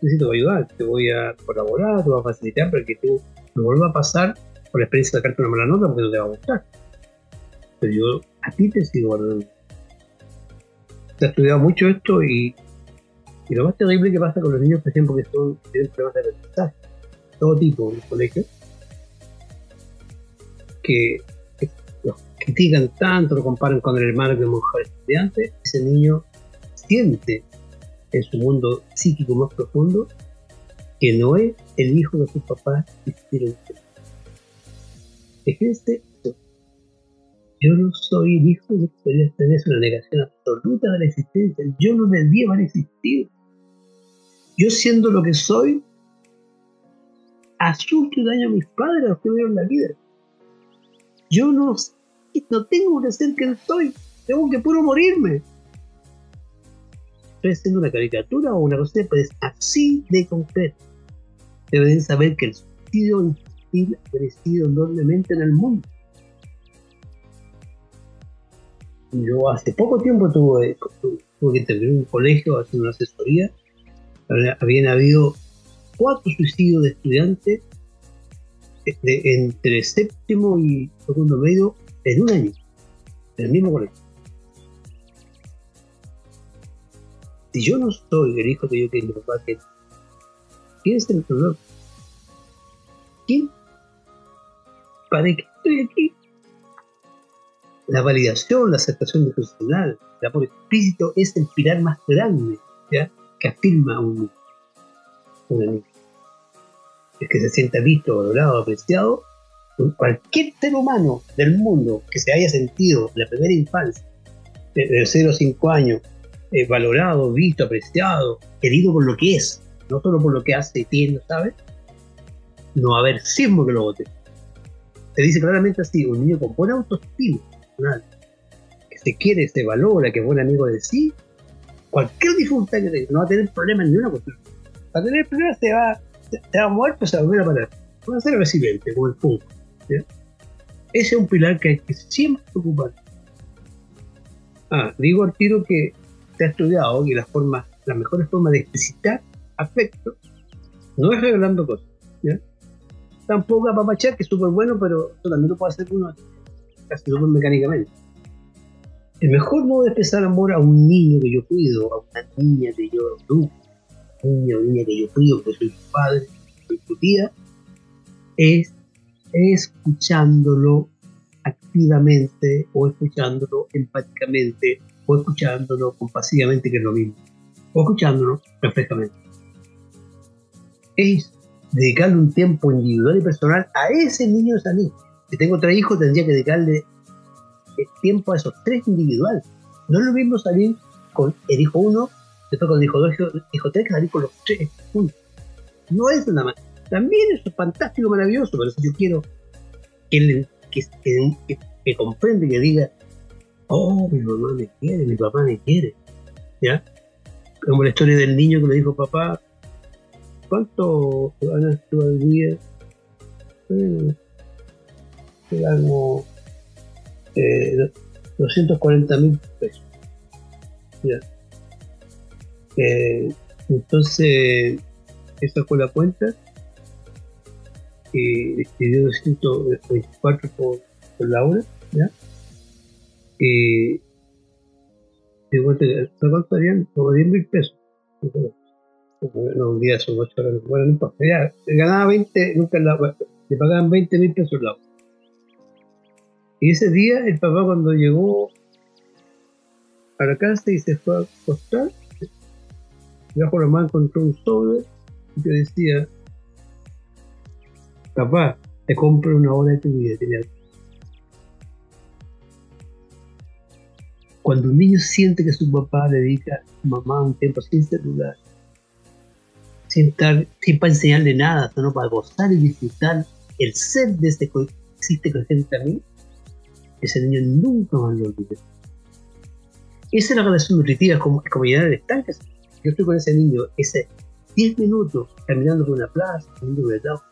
Sí, te voy a ayudar, te voy a colaborar, te voy a facilitar para que tú no vuelva a pasar por la experiencia de sacarte una mala nota porque no te va a gustar. Pero yo a ti te sigo guardando se ha estudiado mucho esto y, y, lo más terrible que pasa con los niños, por ejemplo, que son, tienen problemas de aprendizaje, todo tipo en el colegio, que, los critican tanto, lo comparan con el hermano que es mejor estudiante, ese niño siente en su mundo psíquico más profundo que no es el hijo de sus papás Fíjense yo no soy el hijo de es una negación absoluta de la existencia. Yo no debería haber existido. Yo siendo lo que soy, asusto y daño a mis padres, a los que me dieron la vida. Yo no, no tengo que ser quien soy. Tengo que puro morirme. Estoy haciendo una caricatura o una cosa, pero es así de concreto. Deben saber que el suicidio ha crecido enormemente en el mundo Yo hace poco tiempo tuve, que intervenir en un colegio haciendo una asesoría. Habían habido cuatro suicidios de estudiantes entre séptimo y segundo medio en un año, en el mismo colegio. Si yo no soy el hijo que yo quiero, papá, ¿quién es el problema? ¿Quién? ¿Para qué estoy aquí? la validación, la aceptación profesional, el amor explícito es el pilar más grande que afirma un, un El que se sienta visto, valorado, apreciado, cualquier ser humano del mundo que se haya sentido en la primera infancia, de 0 a 5 años, eh, valorado, visto, apreciado, querido por lo que es, no solo por lo que hace tiene, ¿sabes? No va a haber sismo que lo vote. Se dice claramente así, un niño con buena autoestima, que se quiere, se valora, que es buen amigo de sí, cualquier dificultad que tenga, no va a tener problemas en ninguna cuestión. Va a tener problemas, se va, se va a mover, pues se va a volver a parar. Va a ser resiliente, como el punto. Ese es un pilar que hay que siempre ocupar. Ah, digo al tiro que ha estudiado que las formas, las mejores formas de explicitar afecto no es regalando cosas. ¿ya? Tampoco apapachar, que es súper bueno, pero eso también lo puede hacer uno casi todo mecánicamente. El mejor modo de expresar amor a un niño que yo cuido, a una niña que yo educo, un niño o niña que yo cuido porque soy su padre, soy su tía, es escuchándolo activamente o escuchándolo empáticamente o escuchándolo compasivamente, que es lo mismo, o escuchándolo perfectamente. Es dedicarle un tiempo individual y personal a ese niño o esa niña si tengo tres hijos, tendría que dedicarle tiempo a esos tres individuales. No es lo mismo salir con el hijo uno, después con el hijo dos, hijo tres, que salir con los tres juntos. No es nada más. También es fantástico, maravilloso, pero eso yo quiero que, que, que, que que diga, oh, mi mamá me quiere, mi papá me quiere. ¿Ya? Como la historia del niño que le dijo, papá, ¿cuánto ganas tú al día? como eh, 240 mil pesos. Eh, entonces, esa fue la cuenta y escribió 224 por, por la hora. ¿ya? Y ¿cuánto harían? Como 10 mil pesos. No, un día son 8 horas. Bueno, no importa. Ya, ganaba 20, nunca la, le pagaban 20 mil pesos la hora. Y ese día el papá cuando llegó a la casa y se fue a acostar, bajo la mano encontró un sobre te decía, papá, te compro una hora de tu vida. Cuando un niño siente que su papá dedica a mamá un tiempo sin celular, sin, estar, sin para enseñarle nada, sino para gozar y disfrutar el ser de este que existe presente a mí, ese niño nunca más lo olvida. Esa es la relación nutritiva, como, como llenar el estanque. Yo estoy con ese niño, ese 10 minutos caminando por una plaza,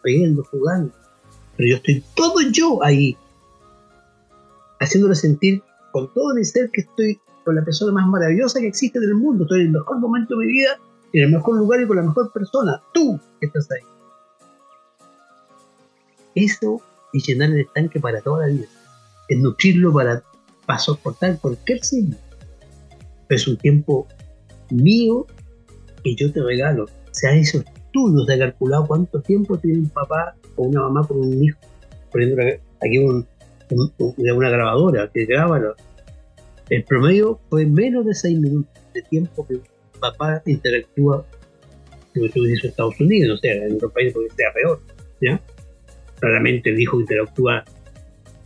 pegando, jugando, pero yo estoy todo yo ahí, haciéndole sentir con todo mi ser que estoy con la persona más maravillosa que existe en el mundo, estoy en el mejor momento de mi vida, en el mejor lugar y con la mejor persona, tú que estás ahí. Eso es llenar el estanque para toda la vida, es nutrirlo para, para soportar cualquier signo. es un tiempo mío que yo te regalo. Se han hecho estudios, se ha calculado cuánto tiempo tiene un papá o una mamá con un hijo. Por ejemplo, aquí un, una grabadora que graba. El promedio fue menos de seis minutos de tiempo que papá interactúa con lo que hizo Estados Unidos, o sea, en otro país porque sea peor. ¿ya? Claramente el hijo interactúa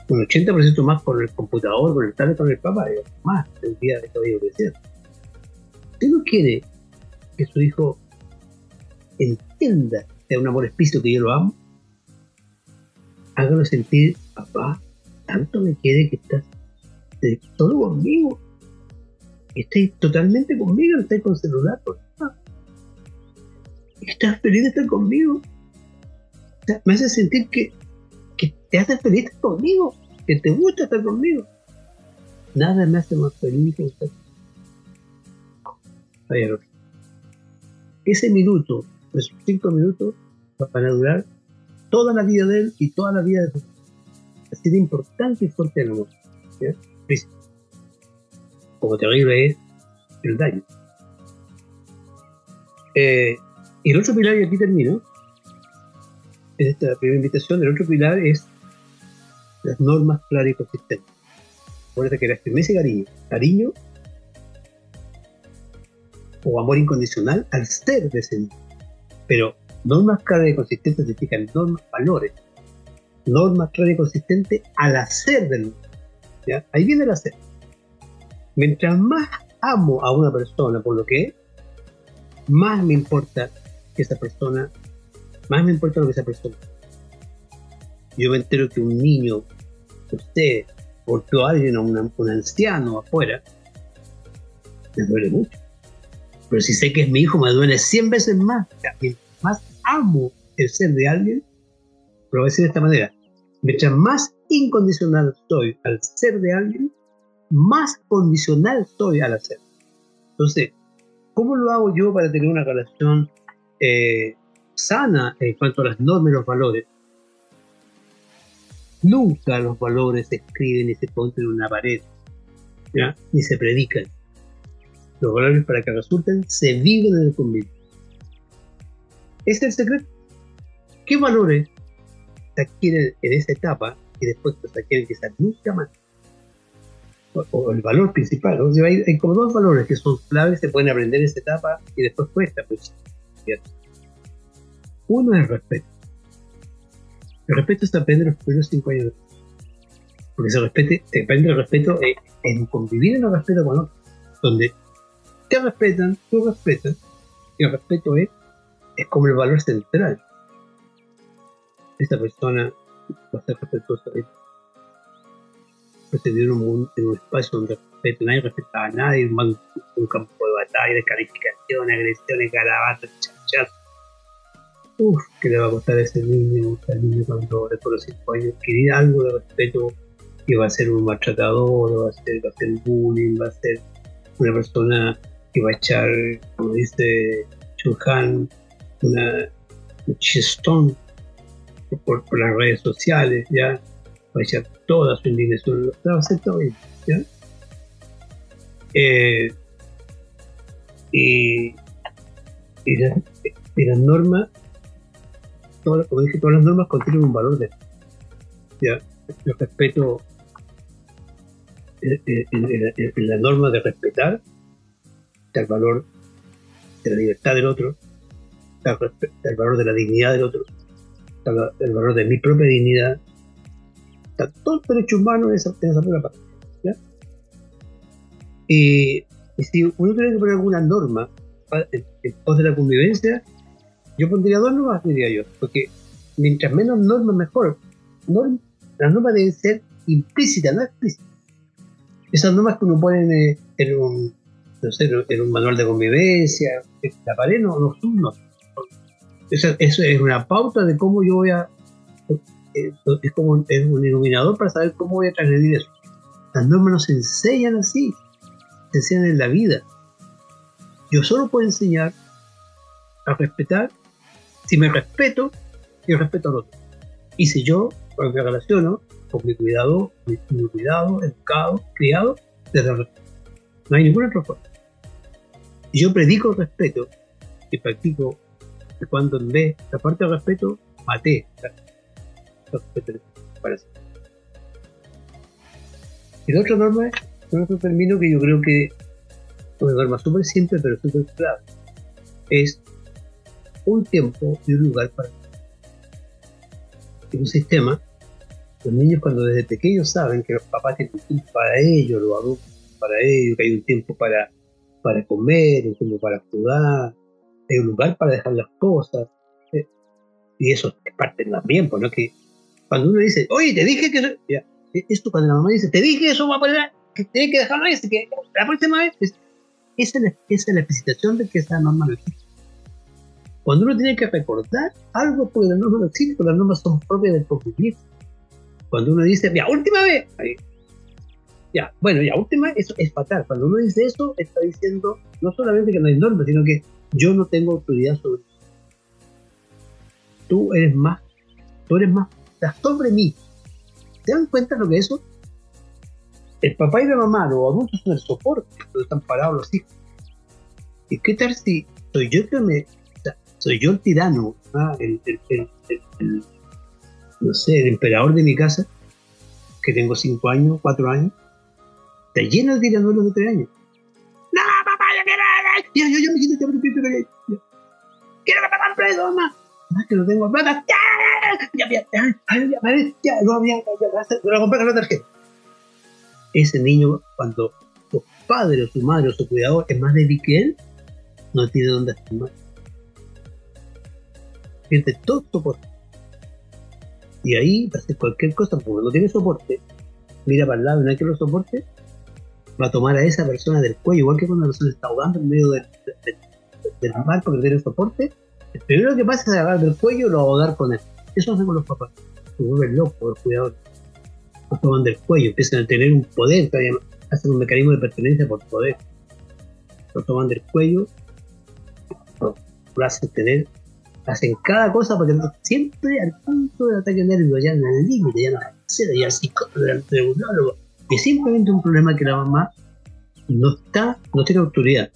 un 80% más con el computador, con el tablet, con el papá, más el día de todavía que Si uno quiere que su hijo entienda que es un amor explícito que yo lo amo, hágalo sentir, papá, tanto me quiere que estás solo conmigo. Estás totalmente conmigo, no estás con celular, papá. Estás feliz de estar conmigo. me hace sentir que, te hace feliz estar conmigo, que te gusta estar conmigo. Nada me hace más feliz que estar. Vaya, ese minuto, esos cinco minutos, van a durar toda la vida de él y toda la vida de su Así de importante y fuerte el amor. Como terrible es el daño. Eh, y el otro pilar, y aquí termino, en esta primera invitación, el otro pilar es las normas claras y consistentes. Acuérdate que la firmeza y cariño. Cariño o amor incondicional al ser de ese Pero normas claras y consistentes significan normas, valores. Normas claras y consistentes al hacer del mundo. Ahí viene el hacer. Mientras más amo a una persona por lo que es, más me importa que esa persona, más me importa lo que esa persona. Yo me entero que un niño, usted, golpeó a alguien, a un anciano afuera, me duele mucho pero si sé que es mi hijo, me duele 100 veces más. más amo el ser de alguien, lo voy a decir de esta manera. Mientras más incondicional soy al ser de alguien, más condicional soy al hacer. Entonces, ¿cómo lo hago yo para tener una relación eh, sana en cuanto a las normas y los valores? Nunca los valores se escriben y se ponen en una pared, ni se predican los valores para que resulten se viven en el convivio. Ese es el secreto. ¿Qué valores se adquieren en esa etapa y después se adquieren quizás nunca más? O, el valor principal. hay, como dos valores que son claves, se pueden aprender en esa etapa y después cuesta. Pues, Uno es el respeto. El respeto se aprende en los primeros cinco años. Porque se, respete, se aprende el respeto en, convivir en el respeto con otros. Donde te respetan, tú respetas, y el respeto es, es como el valor central. Esta persona va a ser respetuosa de pues dio un, en un espacio donde respeto, nadie respetaba a nadie, un, un campo de batalla, de calificación, agresiones, garabatos, chachas. Uf, que le va a costar a ese niño, a ese niño cuando después de los 5 años adquirir algo de respeto que va a ser un maltratador, va a ser, va a ser bullying, va a ser una persona que va a echar, como dice Chulhan, una chistón por, por, las redes sociales, ya va a echar toda su indignación, va a hacer todo ¿ya? Eh, y, y, las normas, como dije, todas las normas contienen un valor de ya, el respeto en, en la norma de respetar el valor de la libertad del otro, el valor de la dignidad del otro, el valor de mi propia dignidad. Está todo el derecho humano en esa, primera parte. Y, si uno tiene que poner alguna norma en, pos de la convivencia, yo pondría dos normas, diría yo, porque mientras menos normas, mejor. las normas deben ser implícitas, no explícitas. Esas normas que uno pone en un, no sé, en un manual de convivencia. La pared no, no, no. Eso, eso es una pauta de cómo yo voy a es como es un iluminador para saber cómo voy a transgredir eso. Las normas nos enseñan así, se enseñan en la vida. Yo solo puedo enseñar a respetar si me respeto y respeto al otro. Y si yo me relaciono con mi cuidado, mi, cuidado, educado, criado, desde el respeto. No hay ninguna otra forma. Y yo predico respeto y practico cuando en vez la parte del respeto, maté y la otra norma es otro término que yo creo que una norma súper simple pero súper clave. Es un tiempo y un lugar para en un sistema los niños cuando desde pequeños saben que los papás tienen un tiempo para ellos, los adultos para ellos, que hay un tiempo para, para comer, un tiempo para jugar, hay un lugar para dejar las cosas. Eh, y eso es parte también, pues no que cuando uno dice, oye, te dije que... Ya, esto cuando la mamá dice, te dije eso va a poner, que tienes que dejarlo ahí, que la próxima vez... esa, es la, esa es la explicitación de que esa norma no existe. Cuando uno tiene que recordar algo porque la norma no existe, porque las normas son propias del convivir. Cuando uno dice, ya, última vez, ya, bueno, ya, última, eso es fatal. Cuando uno dice eso, está diciendo no solamente que no hay normas, sino que yo no tengo autoridad sobre Tú eres más, tú eres más sobre mí. ¿Se dan cuenta lo que es eso? El papá y la mamá, los adultos son el soporte, donde están parados los hijos. ¿Y qué tal si soy yo que me. soy yo el tirano, ¿ah? el, no sé, el emperador de mi casa, que tengo 5 años, 4 años, está lleno de tiranuelos de 3 años. ¡No, papá, yo! Yo, me quito este ¡Quiero! ¡Ah. Ese niño, cuando su padre o su madre o su cuidador es más débil que él, no tiene dónde estar Pierde todo soporte. Y ahí cualquier cosa, porque no tiene soporte, mira para el lado y no hay que lo soporte, va a tomar a esa persona del cuello, igual que cuando la persona está ahogando en medio del, del, mar porque no tiene soporte, el primero que pasa es agarrar del cuello y lo ahogar con él. Eso hacen con los papás. Se vuelven locos los cuidadores. Los toman del cuello, empiezan a tener un poder, hacen un mecanismo de pertenencia por poder. Lo toman del cuello, lo, hacen tener, hacen cada cosa porque siempre al punto de ataque nervioso, ya en el límite, ya en la seda, ya así delante de un es simplemente un problema que la mamá no está, no tiene autoridad.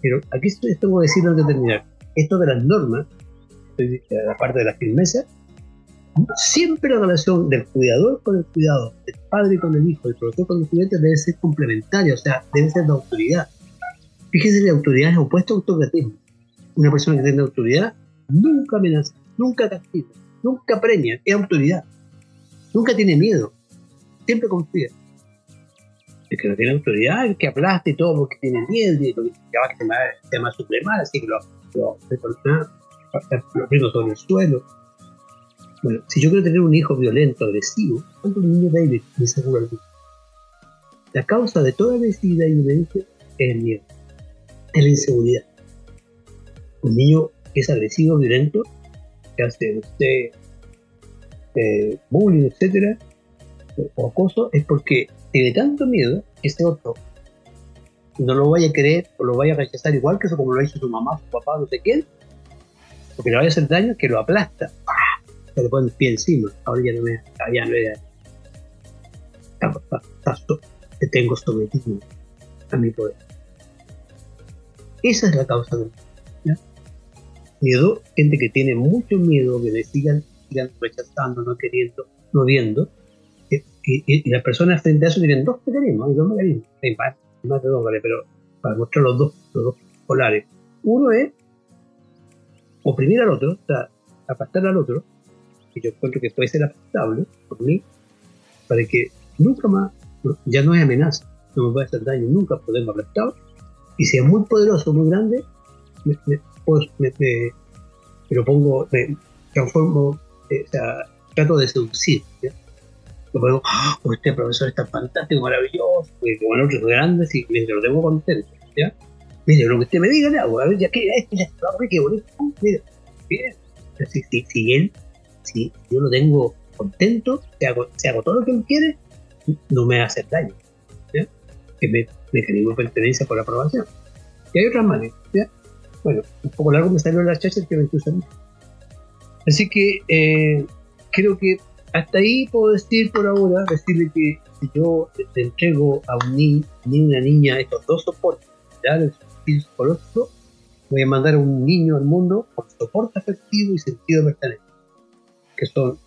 Pero aquí tengo que decir antes de terminar. Esto de las normas, la parte de la firmeza, siempre la relación del cuidador con el cuidado, del padre con el hijo, del profesor con el estudiante debe ser complementaria, o sea, debe ser de autoridad. Fíjese, la autoridad es opuesto a autocratismo. Una persona que tiene autoridad nunca amenaza, nunca castiga, nunca premia, es autoridad. Nunca tiene miedo, siempre confía. El que no tiene autoridad, el que aplaste todo porque tiene miedo, y que va a se va a supremar, así que lo, lo, lo, lo el suelo bueno, si yo quiero tener un hijo violento, agresivo, ¿cuántos niños débiles me seguro La causa de toda agresividad y violencia es el miedo, es la inseguridad. Un niño que es agresivo, violento, que hace, usted eh, bullying, etcétera, o acoso, es porque tiene tanto miedo ese otro no lo vaya a querer o lo vaya a rechazar igual que eso como lo hizo su mamá, su papá, no sé quién, porque le vaya a hacer daño que lo aplasta le ponen el pie encima. Ahora ya no me, ya no era. Te tengo sometido a mi poder. Esa es la causa del miedo. Gente que tiene mucho miedo, que le sigan, sigan rechazando, no queriendo, no viendo. Y, las personas frente a eso tienen dos mecanismos, hay dos mecanismos, hay más, más de dos, ¿vale? pero para mostrar los dos, los dos polares. Uno es oprimir al otro, o sea, apartar al otro, yo encuentro que puede ser aceptable por mí, para que nunca más, ya no hay amenaza, no me puede hacer daño nunca, podemos aplastar, y si es muy poderoso, muy grande, me, me, pues, me, lo pongo, me transformo, eh, o sea, trato de seducir. Luego, ¡Ah! este profesor está fantástico, maravilloso, y como otros grandes y me lo tengo contento, ¿ya? Mire, lo que usted me diga le hago, a ver, ya que este ya qué bonito, mire, bien. Si, si, si él, si yo lo tengo contento, si hago, si hago todo lo que él quiere, no me hace daño, ¿ya? Que me, de pertenencia por aprobación. Y hay otras maneras, ¿ya? Bueno, un poco largo me salió la chacha que me Así que eh, creo que hasta ahí puedo decir por ahora, decirle que si yo te entrego a un niño ni una niña estos dos soportes, ya el sentido psicológico, voy a mandar a un niño al mundo por soporte afectivo y sentido de pertenencia, que son,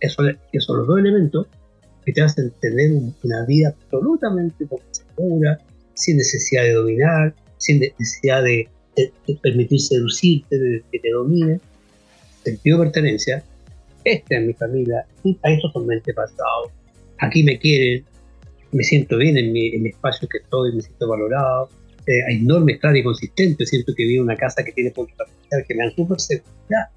que son los dos elementos que te hacen tener una vida absolutamente segura, sin necesidad de dominar, sin necesidad de, permitir seducirte, de que te domine. Sentido de pertenencia, esta es mi familia, a estos son mente pasado, aquí me quieren, me siento bien en mi, espacio que estoy, me siento valorado, eh, hay normas claras y consistentes, siento que vivo en una casa que tiene puntos que me dan súper seguridad,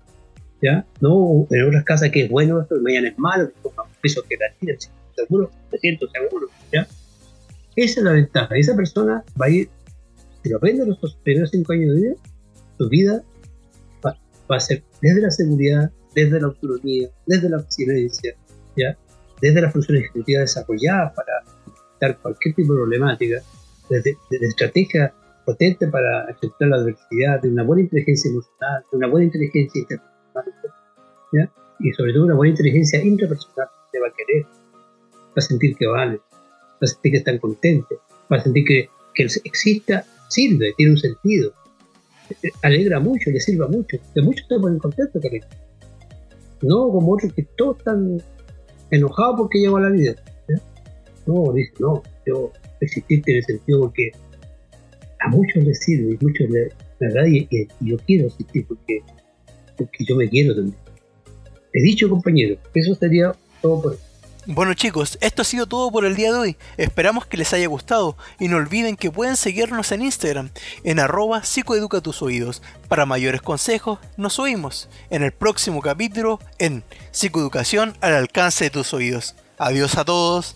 ¿ya? No en otras casas que es bueno esto, mañana es malo, que un que la seguro, me siento seguro, ¿ya? Esa es la ventaja, esa persona va a ir, si lo aprende los primeros cinco años de vida, su vida va, va a ser desde la seguridad, desde la autonomía, desde la excelencia, ¿ya? desde las funciones ejecutivas desarrolladas para dar cualquier tipo de problemática, desde, estrategias potentes para aceptar la adversidad, de una buena inteligencia emocional, de una buena inteligencia interpersonal, ¿ya? y sobre todo una buena inteligencia intrapersonal, que va a querer, va a sentir que vale, va a sentir que están contentos, va a sentir que, que exista, sirve, tiene un sentido, alegra mucho, le sirva mucho, que muchos se ponen contentos que no como otros que todos están enojados porque llego a la vida. No, dice, no, yo existir tiene sentido porque a muchos les sirve y muchos les, verdad y, yo quiero existir porque, porque yo me quiero también. He dicho compañero, eso sería todo por hoy. Bueno chicos, esto ha sido todo por el día de hoy. Esperamos que les haya gustado y no olviden que pueden seguirnos en Instagram en arroba psicoeduca tus oídos. Para mayores consejos, nos oímos en el próximo capítulo en Psicoeducación al alcance de tus oídos. Adiós a todos.